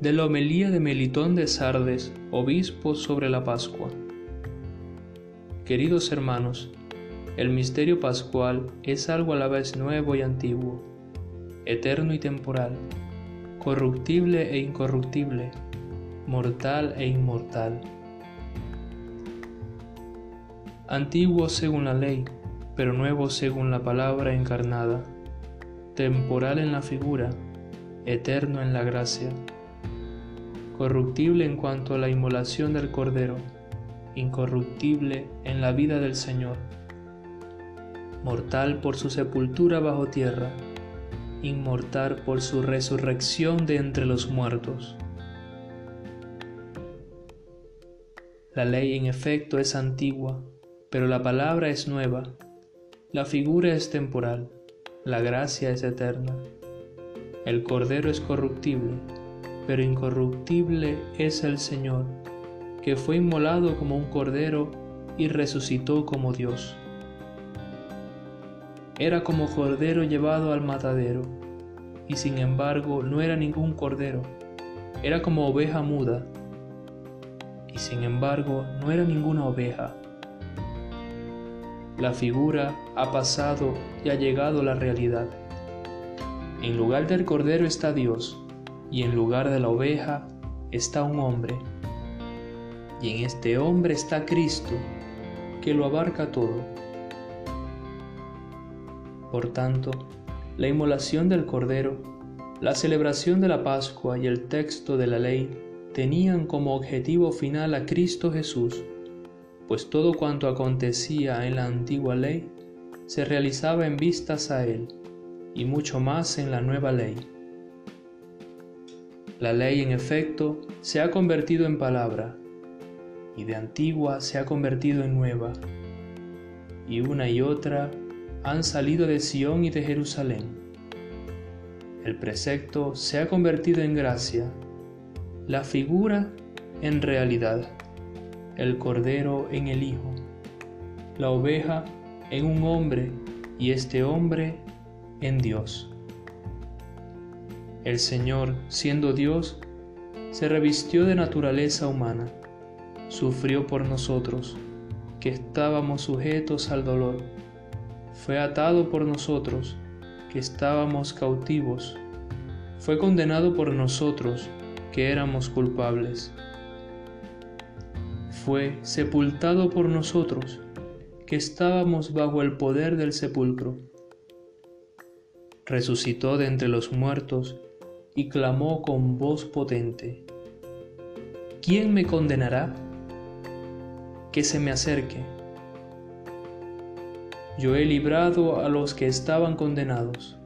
de la homilía de Melitón de Sardes, obispo sobre la Pascua. Queridos hermanos, el misterio pascual es algo a la vez nuevo y antiguo, eterno y temporal, corruptible e incorruptible, mortal e inmortal. Antiguo según la ley, pero nuevo según la palabra encarnada, temporal en la figura, eterno en la gracia corruptible en cuanto a la inmolación del Cordero, incorruptible en la vida del Señor, mortal por su sepultura bajo tierra, inmortal por su resurrección de entre los muertos. La ley en efecto es antigua, pero la palabra es nueva, la figura es temporal, la gracia es eterna. El Cordero es corruptible, pero incorruptible es el Señor, que fue inmolado como un cordero y resucitó como Dios. Era como cordero llevado al matadero, y sin embargo no era ningún cordero, era como oveja muda, y sin embargo no era ninguna oveja. La figura ha pasado y ha llegado la realidad. En lugar del cordero está Dios, y en lugar de la oveja está un hombre. Y en este hombre está Cristo, que lo abarca todo. Por tanto, la inmolación del Cordero, la celebración de la Pascua y el texto de la ley tenían como objetivo final a Cristo Jesús, pues todo cuanto acontecía en la antigua ley se realizaba en vistas a Él, y mucho más en la nueva ley. La ley, en efecto, se ha convertido en palabra, y de antigua se ha convertido en nueva, y una y otra han salido de Sión y de Jerusalén. El precepto se ha convertido en gracia, la figura en realidad, el cordero en el Hijo, la oveja en un hombre y este hombre en Dios. El Señor, siendo Dios, se revistió de naturaleza humana, sufrió por nosotros, que estábamos sujetos al dolor, fue atado por nosotros, que estábamos cautivos, fue condenado por nosotros, que éramos culpables, fue sepultado por nosotros, que estábamos bajo el poder del sepulcro, resucitó de entre los muertos, y clamó con voz potente, ¿quién me condenará? Que se me acerque. Yo he librado a los que estaban condenados,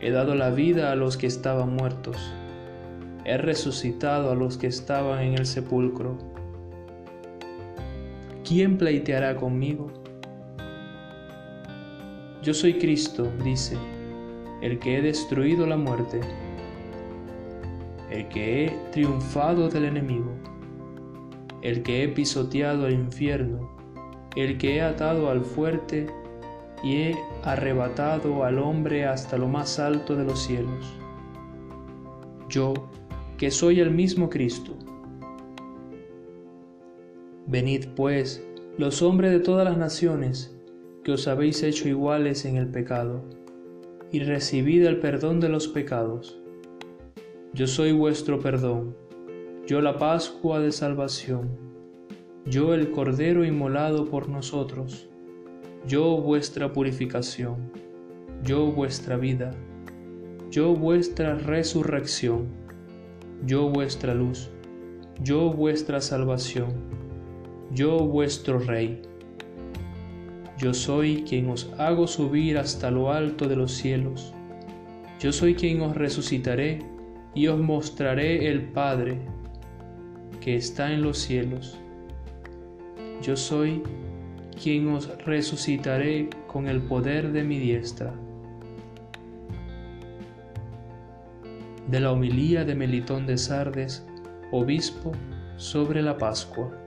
he dado la vida a los que estaban muertos, he resucitado a los que estaban en el sepulcro. ¿Quién pleiteará conmigo? Yo soy Cristo, dice, el que he destruido la muerte el que he triunfado del enemigo, el que he pisoteado el infierno, el que he atado al fuerte y he arrebatado al hombre hasta lo más alto de los cielos. Yo, que soy el mismo Cristo. Venid pues, los hombres de todas las naciones, que os habéis hecho iguales en el pecado, y recibid el perdón de los pecados yo soy vuestro perdón, yo la Pascua de salvación, yo el Cordero inmolado por nosotros, yo vuestra purificación, yo vuestra vida, yo vuestra resurrección, yo vuestra luz, yo vuestra salvación, yo vuestro Rey. Yo soy quien os hago subir hasta lo alto de los cielos. Yo soy quien os resucitaré y os mostraré el Padre que está en los cielos. Yo soy quien os resucitaré con el poder de mi diestra. De la homilía de Melitón de Sardes, obispo sobre la Pascua.